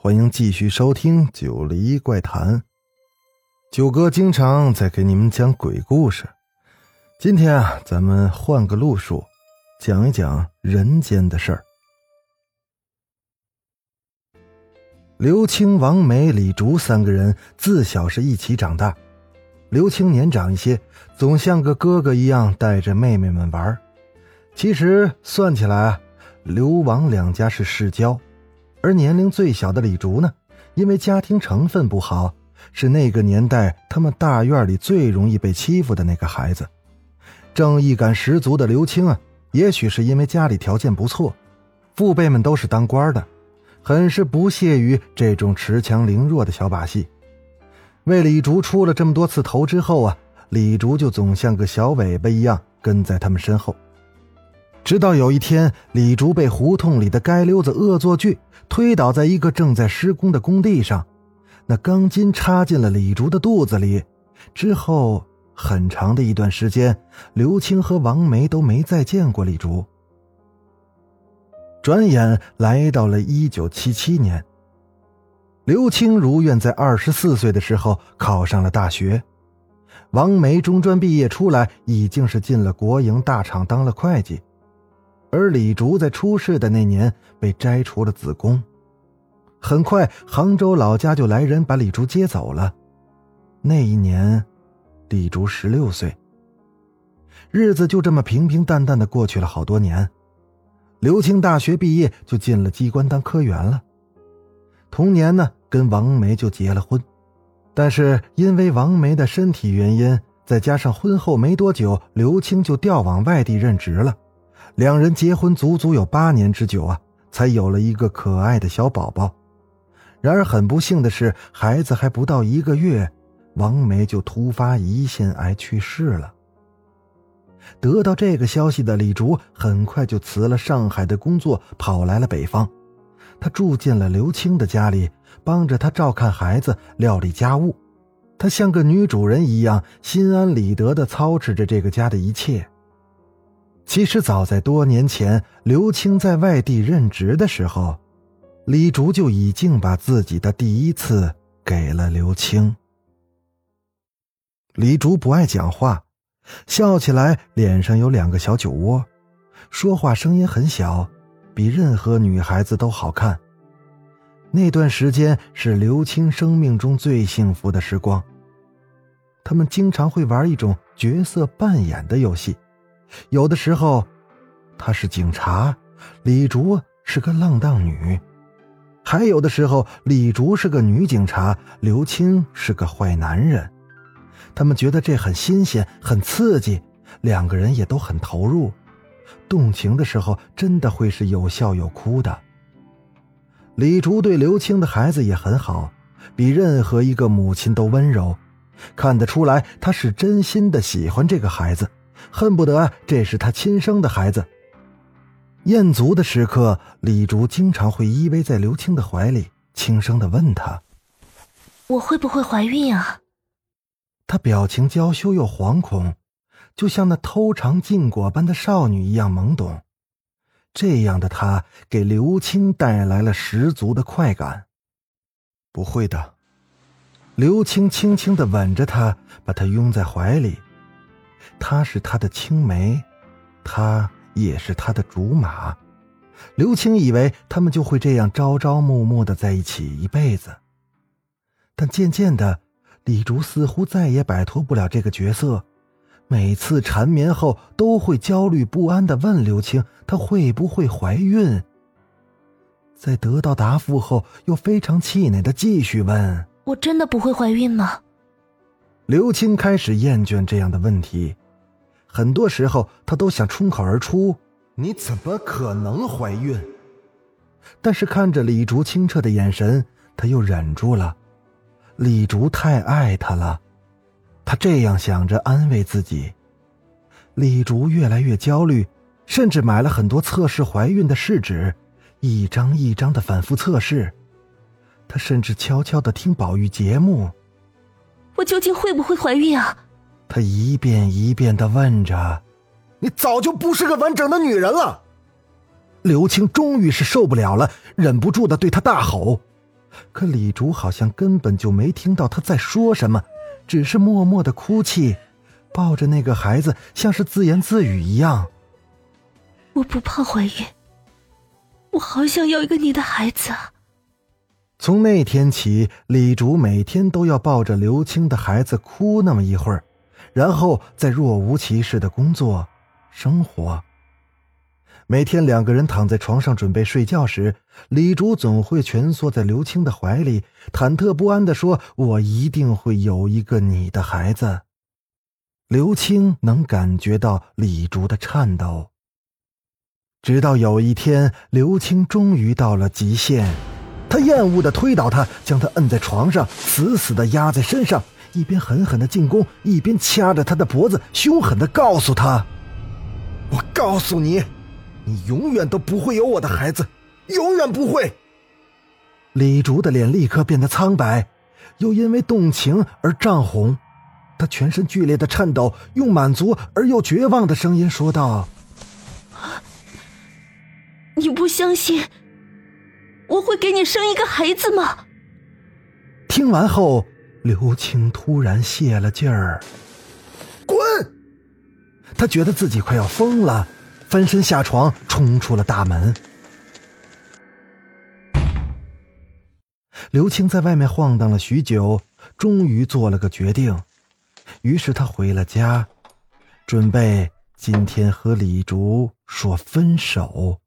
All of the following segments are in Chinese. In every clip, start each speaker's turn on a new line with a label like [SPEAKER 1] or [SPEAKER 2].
[SPEAKER 1] 欢迎继续收听《九黎怪谈》。九哥经常在给你们讲鬼故事，今天啊，咱们换个路数，讲一讲人间的事儿。刘青、王梅、李竹三个人自小是一起长大，刘青年长一些，总像个哥哥一样带着妹妹们玩。其实算起来啊。刘王两家是世交，而年龄最小的李竹呢，因为家庭成分不好，是那个年代他们大院里最容易被欺负的那个孩子。正义感十足的刘青啊，也许是因为家里条件不错，父辈们都是当官的，很是不屑于这种恃强凌弱的小把戏。为李竹出了这么多次头之后啊，李竹就总像个小尾巴一样跟在他们身后。直到有一天，李竹被胡同里的街溜子恶作剧推倒在一个正在施工的工地上，那钢筋插进了李竹的肚子里。之后很长的一段时间，刘青和王梅都没再见过李竹。转眼来到了一九七七年，刘青如愿在二十四岁的时候考上了大学，王梅中专毕业出来，已经是进了国营大厂当了会计。而李竹在出事的那年被摘除了子宫，很快杭州老家就来人把李竹接走了。那一年，李竹十六岁。日子就这么平平淡淡的过去了好多年。刘青大学毕业就进了机关当科员了。同年呢，跟王梅就结了婚，但是因为王梅的身体原因，再加上婚后没多久，刘青就调往外地任职了。两人结婚足足有八年之久啊，才有了一个可爱的小宝宝。然而很不幸的是，孩子还不到一个月，王梅就突发胰腺癌去世了。得到这个消息的李竹很快就辞了上海的工作，跑来了北方。他住进了刘青的家里，帮着他照看孩子、料理家务。他像个女主人一样，心安理得地操持着这个家的一切。其实早在多年前，刘青在外地任职的时候，李竹就已经把自己的第一次给了刘青。李竹不爱讲话，笑起来脸上有两个小酒窝，说话声音很小，比任何女孩子都好看。那段时间是刘青生命中最幸福的时光。他们经常会玩一种角色扮演的游戏。有的时候，他是警察，李竹是个浪荡女；还有的时候，李竹是个女警察，刘青是个坏男人。他们觉得这很新鲜，很刺激，两个人也都很投入。动情的时候，真的会是有笑有哭的。李竹对刘青的孩子也很好，比任何一个母亲都温柔，看得出来，他是真心的喜欢这个孩子。恨不得这是他亲生的孩子。验足的时刻，李竹经常会依偎在刘青的怀里，轻声的问他：“
[SPEAKER 2] 我会不会怀孕啊？”
[SPEAKER 1] 他表情娇羞又惶恐，就像那偷尝禁果般的少女一样懵懂。这样的他给刘青带来了十足的快感。不会的，刘青轻轻的吻着他，把他拥在怀里。她是他的青梅，他也是他的竹马。刘青以为他们就会这样朝朝暮暮的在一起一辈子，但渐渐的，李竹似乎再也摆脱不了这个角色。每次缠绵后，都会焦虑不安的问刘青：“她会不会怀孕？”在得到答复后，又非常气馁的继续问：“
[SPEAKER 2] 我真的不会怀孕吗？”
[SPEAKER 1] 刘青开始厌倦这样的问题。很多时候，他都想冲口而出：“你怎么可能怀孕？”但是看着李竹清澈的眼神，他又忍住了，李竹太爱他了，他这样想着安慰自己。李竹越来越焦虑，甚至买了很多测试怀孕的试纸，一张一张的反复测试。他甚至悄悄的听宝玉节目。
[SPEAKER 2] 我究竟会不会怀孕啊？
[SPEAKER 1] 他一遍一遍的问着。
[SPEAKER 3] 你早就不是个完整的女人了。
[SPEAKER 1] 刘青终于是受不了了，忍不住的对他大吼。可李竹好像根本就没听到他在说什么，只是默默的哭泣，抱着那个孩子，像是自言自语一样。
[SPEAKER 2] 我不怕怀孕，我好想要一个你的孩子。
[SPEAKER 1] 从那天起，李竹每天都要抱着刘青的孩子哭那么一会儿，然后再若无其事的工作。生活。每天两个人躺在床上准备睡觉时，李竹总会蜷缩在刘青的怀里，忐忑不安的说：“我一定会有一个你的孩子。”刘青能感觉到李竹的颤抖。直到有一天，刘青终于到了极限，他厌恶的推倒他，将他摁在床上，死死的压在身上，一边狠狠的进攻，一边掐着他的脖子，凶狠的告诉他。
[SPEAKER 3] 我告诉你，你永远都不会有我的孩子，永远不会。
[SPEAKER 1] 李竹的脸立刻变得苍白，又因为动情而涨红，他全身剧烈的颤抖，用满足而又绝望的声音说道：“
[SPEAKER 2] 你不相信我会给你生一个孩子吗？”
[SPEAKER 1] 听完后，刘青突然泄了劲儿。滚他觉得自己快要疯了，翻身下床，冲出了大门。刘青在外面晃荡了许久，终于做了个决定。于是他回了家，准备今天和李竹说分手。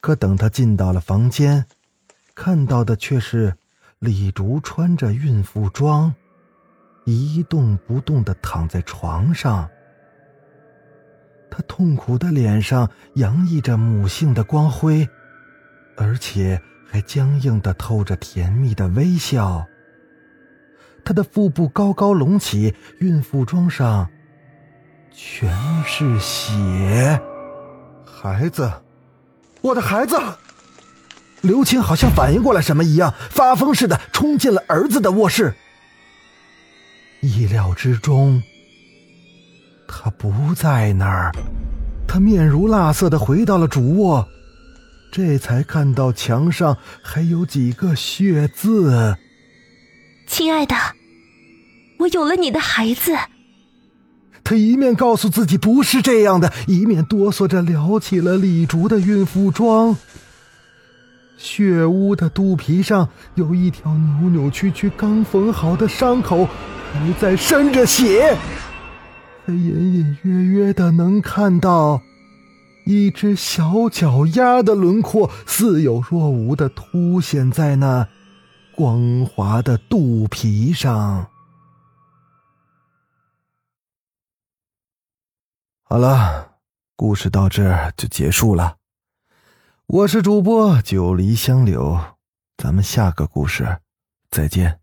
[SPEAKER 1] 可等他进到了房间，看到的却是李竹穿着孕妇装，一动不动的躺在床上。他痛苦的脸上洋溢着母性的光辉，而且还僵硬的透着甜蜜的微笑。他的腹部高高隆起，孕妇装上全是血。
[SPEAKER 3] 孩子，我的孩子！
[SPEAKER 1] 刘青好像反应过来什么一样，发疯似的冲进了儿子的卧室。意料之中。他不在那儿，他面如蜡色的回到了主卧，这才看到墙上还有几个血字。
[SPEAKER 2] 亲爱的，我有了你的孩子。
[SPEAKER 1] 他一面告诉自己不是这样的，一面哆嗦着撩起了李竹的孕妇装。血污的肚皮上有一条扭扭曲曲、刚缝好的伤口，还在渗着血。他隐隐约约的能看到一只小脚丫的轮廓，似有若无的凸显在那光滑的肚皮上。好了，故事到这就结束了。我是主播九黎香柳，咱们下个故事再见。